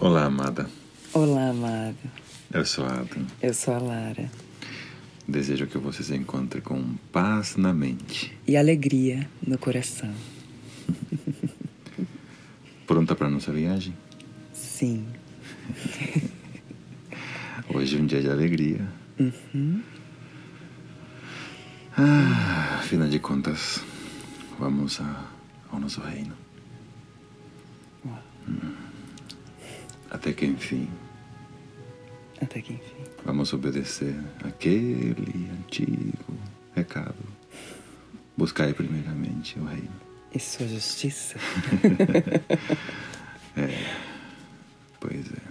Olá, amada. Olá, amado. Eu sou Adam. Eu sou a Lara. Desejo que você se encontre com paz na mente. E alegria no coração. Pronta para nossa viagem? Sim. Hoje é um dia de alegria. Uhum. Ah, afinal de contas, vamos a, ao nosso reino. Uau. Até que enfim, Até que enfim. vamos obedecer aquele antigo recado. Buscai primeiramente o reino. E sua justiça? Pois é.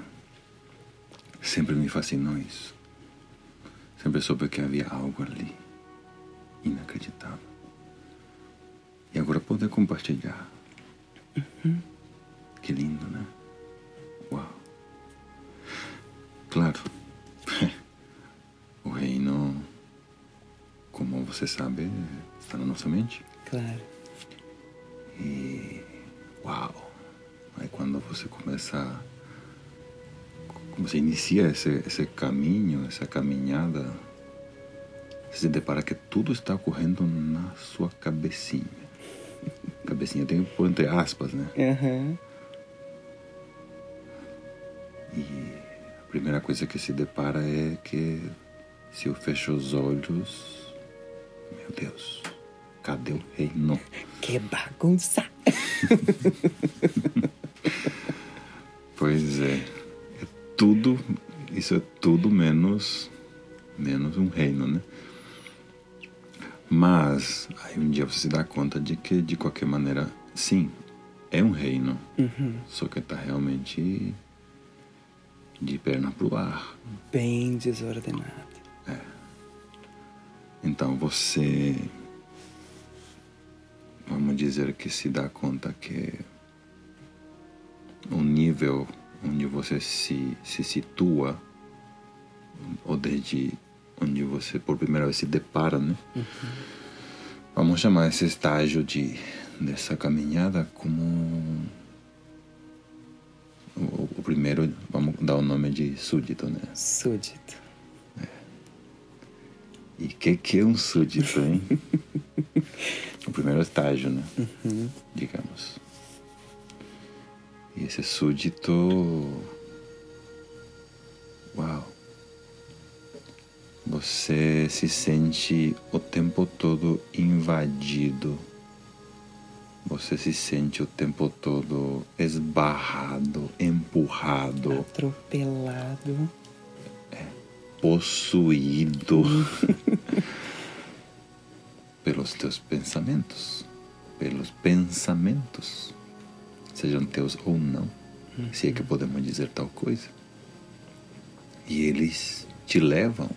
Sempre me fascinou isso. Sempre soube que havia algo ali inacreditável. E agora poder compartilhar. Que lindo, né? Você sabe, está na nossa mente. Claro. E uau! Aí quando você começa, quando você inicia esse, esse caminho, essa caminhada, você se depara que tudo está ocorrendo na sua cabecinha. Cabecinha tem pôr entre aspas, né? Aham. E a primeira coisa que se depara é que se eu fecho os olhos, meu Deus, cadê o reino? Que bagunça! Pois é. É tudo. Isso é tudo menos. menos um reino, né? Mas aí um dia você se dá conta de que de qualquer maneira, sim, é um reino. Uhum. Só que tá realmente de perna pro ar. Bem desordenado. Então você. Vamos dizer que se dá conta que o nível onde você se, se situa, ou desde onde você por primeira vez se depara, né? Vamos chamar esse estágio de, dessa caminhada como. O, o primeiro, vamos dar o nome de súdito, né? Súdito. E o que, que é um súdito, hein? o primeiro estágio, né? Uhum. Digamos. E esse súdito. Uau! Você se sente o tempo todo invadido. Você se sente o tempo todo esbarrado, empurrado, Atropelado. Possuído pelos teus pensamentos, pelos pensamentos, sejam teus ou não, se é que podemos dizer tal coisa. E eles te levam,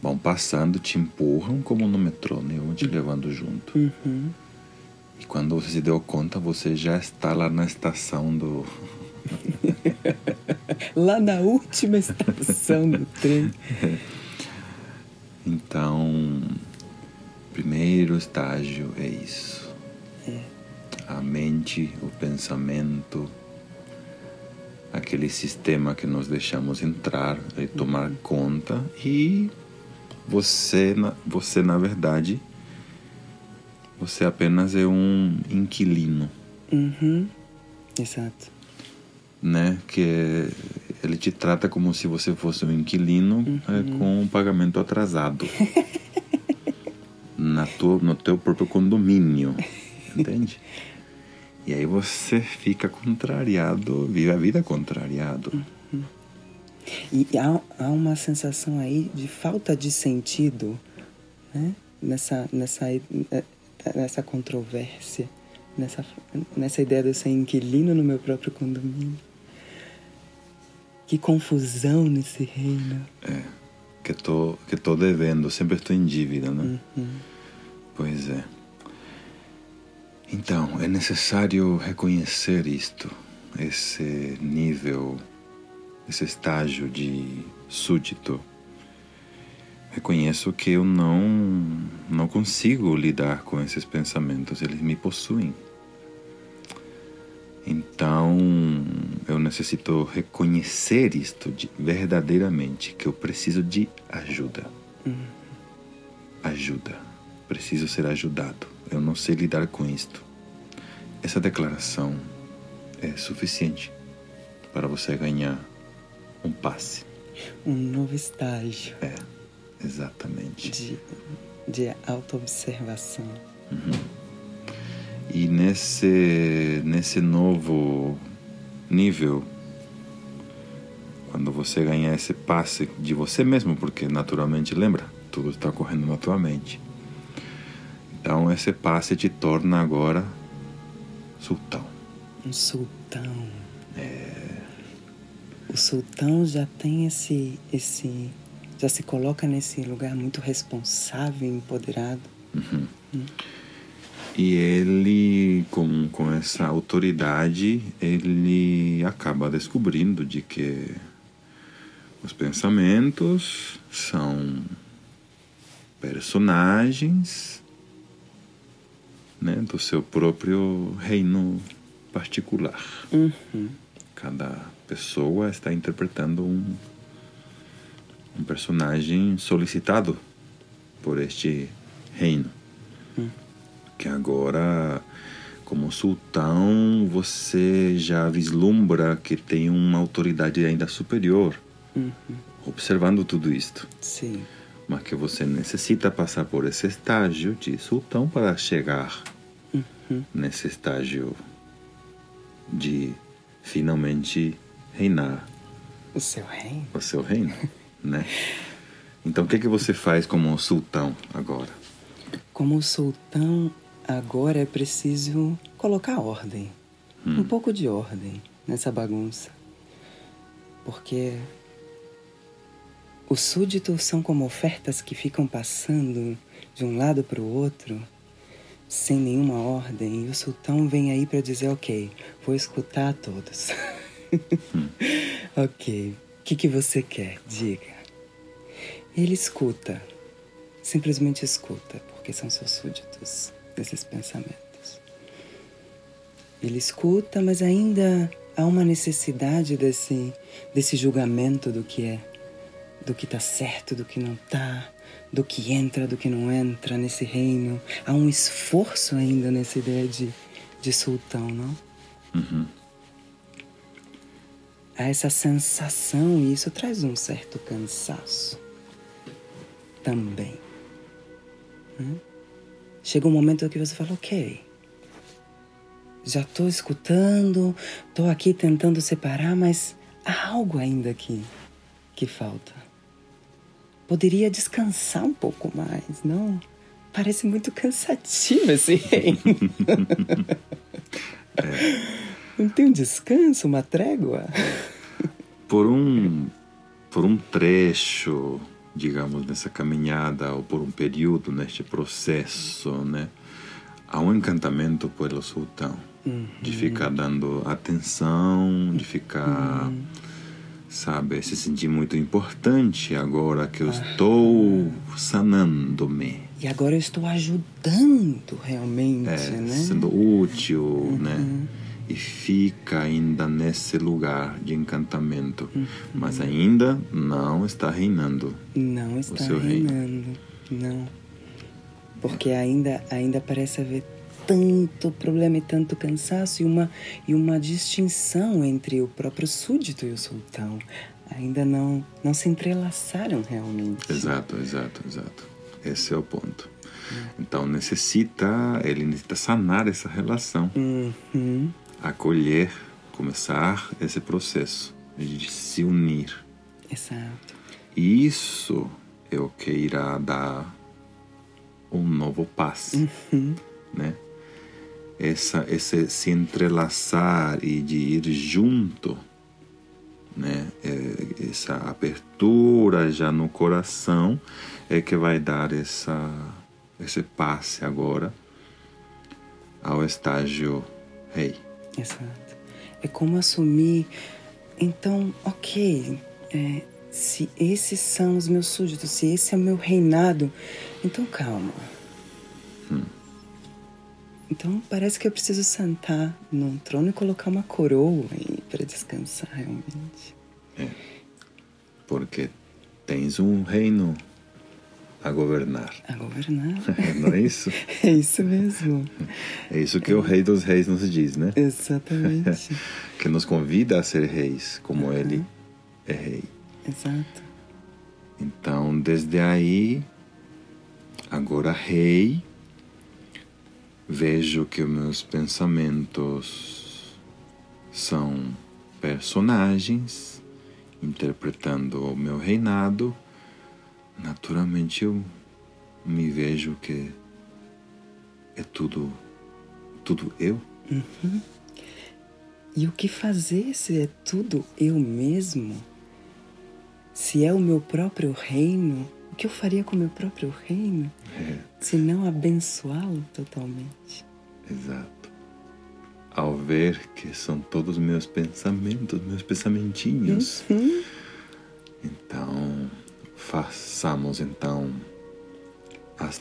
vão passando, te empurram como no metrô, né? vão te levando junto. Uhum. E quando você se deu conta, você já está lá na estação do. Lá na última estação do trem. Então, primeiro estágio é isso. É. A mente, o pensamento, aquele sistema que nós deixamos entrar e tomar conta e você, você na verdade, você apenas é um inquilino, Uhum. Exato. Né? Que ele te trata como se você fosse um inquilino é, com um pagamento atrasado. na tua, no teu próprio condomínio, entende? E aí você fica contrariado, vive a vida contrariado. E há, há uma sensação aí de falta de sentido, né? Nessa, nessa, eh, nessa controvérsia, nessa, nessa ideia de eu ser inquilino no meu próprio condomínio. Que confusão nesse reino. Que tô, que tô devendo, sempre estou em dívida, né? Pois é. Então, é necessário reconhecer isto, esse nível, esse estágio de súdito. Reconheço que eu não, não consigo lidar com esses pensamentos, eles me possuem. Então, necessito reconhecer isto de, verdadeiramente, que eu preciso de ajuda. Ajuda. Preciso ser ajudado. Eu não sei lidar com isto. Essa declaração é suficiente para você ganhar um passe. Um novo estágio É, exatamente. de, de autoobservação. E nesse, nesse novo nível, quando você ganhar esse passe de você mesmo, porque naturalmente, lembra, tudo está ocorrendo na tua mente. Então esse passe te torna agora sultão. Um sultão. O sultão já tem esse, esse. Já se coloca nesse lugar muito responsável e empoderado. E ele, com, com essa autoridade, ele acaba descobrindo de que os pensamentos são personagens né, do seu próprio reino particular. Cada pessoa está interpretando um, um personagem solicitado por este reino que agora, como sultão, você já vislumbra que tem uma autoridade ainda superior, observando tudo isto. Sim. Mas que você necessita passar por esse estágio de sultão para chegar nesse estágio de finalmente reinar O seu reino. o seu reino, né? Então, o que que você faz como sultão agora? Como sultão, agora é preciso colocar ordem. Um pouco de ordem nessa bagunça. Porque os súditos são como ofertas que ficam passando de um lado para o outro sem nenhuma ordem. E o sultão vem aí para dizer: ok, vou escutar a todos. ok, o que, que você quer? Diga. Ele escuta, simplesmente escuta, porque são seus súditos desses pensamentos. Ele escuta, mas ainda há uma necessidade desse, desse julgamento do que é, do que está certo, do que não está, do que entra, do que não entra nesse reino. Há um esforço ainda nessa ideia de, de sultão, não? Há essa sensação e isso traz um certo cansaço também. né? Chega um momento que você fala, ok, já estou escutando, estou aqui tentando separar, mas há algo ainda aqui que falta. Poderia descansar um pouco mais, não? Parece muito cansativo esse reino. Não tem um descanso, uma trégua? Por um, por um trecho, digamos, nessa caminhada ou por um período neste processo, né? Há um encantamento pelo sultão de ficar dando atenção, de ficar, sabe, se sentir muito importante agora que eu estou sanando-me. E agora eu estou ajudando realmente, É, né? sendo útil, né? E fica ainda nesse lugar de encantamento, mas ainda não está reinando. Não está seu reino. reinando, não. Porque ainda, ainda parece haver tanto problema e tanto cansaço e uma, e uma distinção entre o próprio súdito e o sultão. Ainda não, não se entrelaçaram realmente. Exato, exato, exato. Esse é o ponto. Então necessita, ele necessita sanar essa relação, Uhum. Acolher, começar esse processo de se unir. Exato. E isso é o que irá dar um novo passe, né? Essa, esse se entrelaçar e de ir junto, né? É, essa abertura já no coração é que vai dar essa, esse passe agora ao estágio rei. Exato. É como assumir. Então, ok, é, se esses são os meus súditos, se esse é o meu reinado, então calma. Então parece que eu preciso sentar num trono e colocar uma coroa. E para descansar realmente. É. Porque tens um reino a governar. A governar. Não é isso? É isso mesmo. É isso que o Rei dos Reis nos diz, né? Exatamente. que nos convida a ser reis, como uhum. ele é rei. Exato. Então, desde aí, agora rei, vejo que os meus pensamentos são personagens interpretando o meu reinado. Naturalmente, eu me vejo que é tudo, tudo eu. Uhum. E o que fazer se é tudo eu mesmo? Se é o meu próprio reino, o que eu faria com o meu próprio reino? É. Se não abençoá-lo totalmente. Exato. Ao ver que são todos meus pensamentos, meus pensamentinhos. Uhum. Então, façamos então as,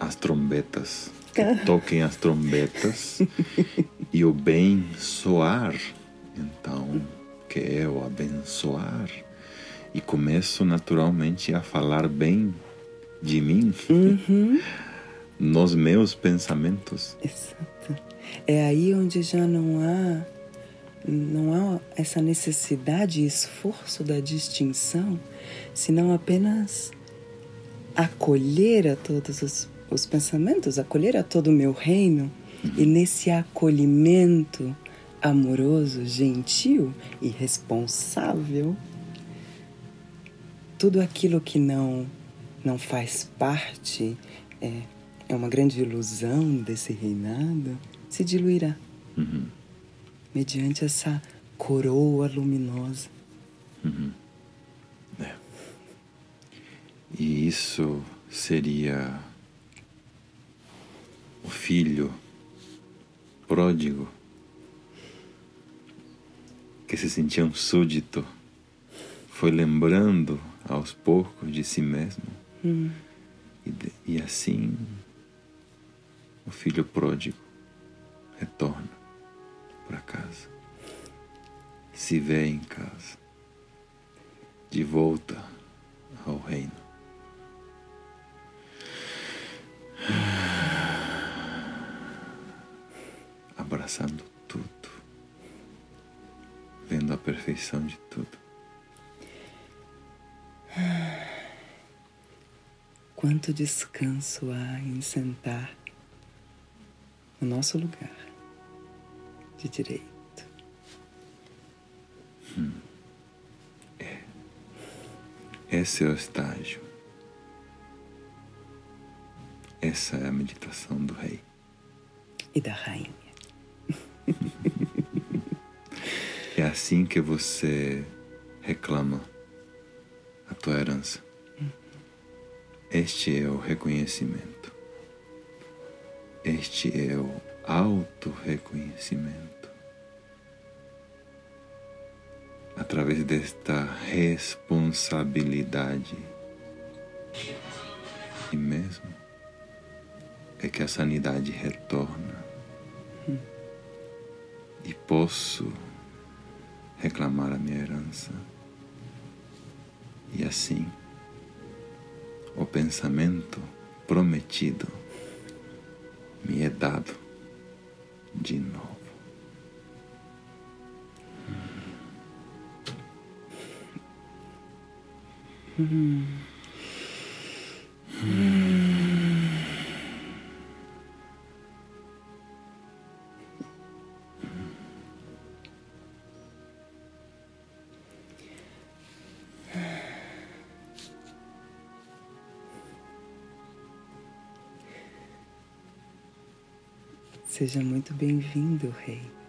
as trombetas. toquem as trombetas e o bem soar. Então, que é o abençoar e começo naturalmente a falar bem de mim uhum. nos meus pensamentos. Exato. É aí onde já não há não há essa necessidade e esforço da distinção, senão apenas acolher a todos os, os pensamentos, acolher a todo o meu reino e nesse acolhimento amoroso, gentil e responsável tudo aquilo que não não faz parte é, é uma grande ilusão desse reinado se diluirá uhum. Mediante essa coroa luminosa. Uhum. É. E isso seria o filho pródigo que se sentia um súdito, foi lembrando aos poucos de si mesmo. Hum. E, e assim o filho pródigo retorna para casa, se vê em casa, de volta ao reino. Abraçando tudo, vendo a perfeição de tudo. Quanto descanso há em sentar no nosso lugar de direito. Hum. É. Esse é o estágio. Essa é a meditação do rei. E da rainha. é assim que você reclama a tua herança. Este é o reconhecimento. Este é o auto-reconhecimento. Através desta responsabilidade. E mesmo é que a sanidade retorna. E posso reclamar a minha herança. E assim o pensamento prometido me é dado de novo. Seja muito bem-vindo, Rei.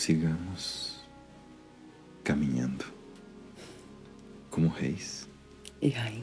Sigamos caminhando como reis e rainha.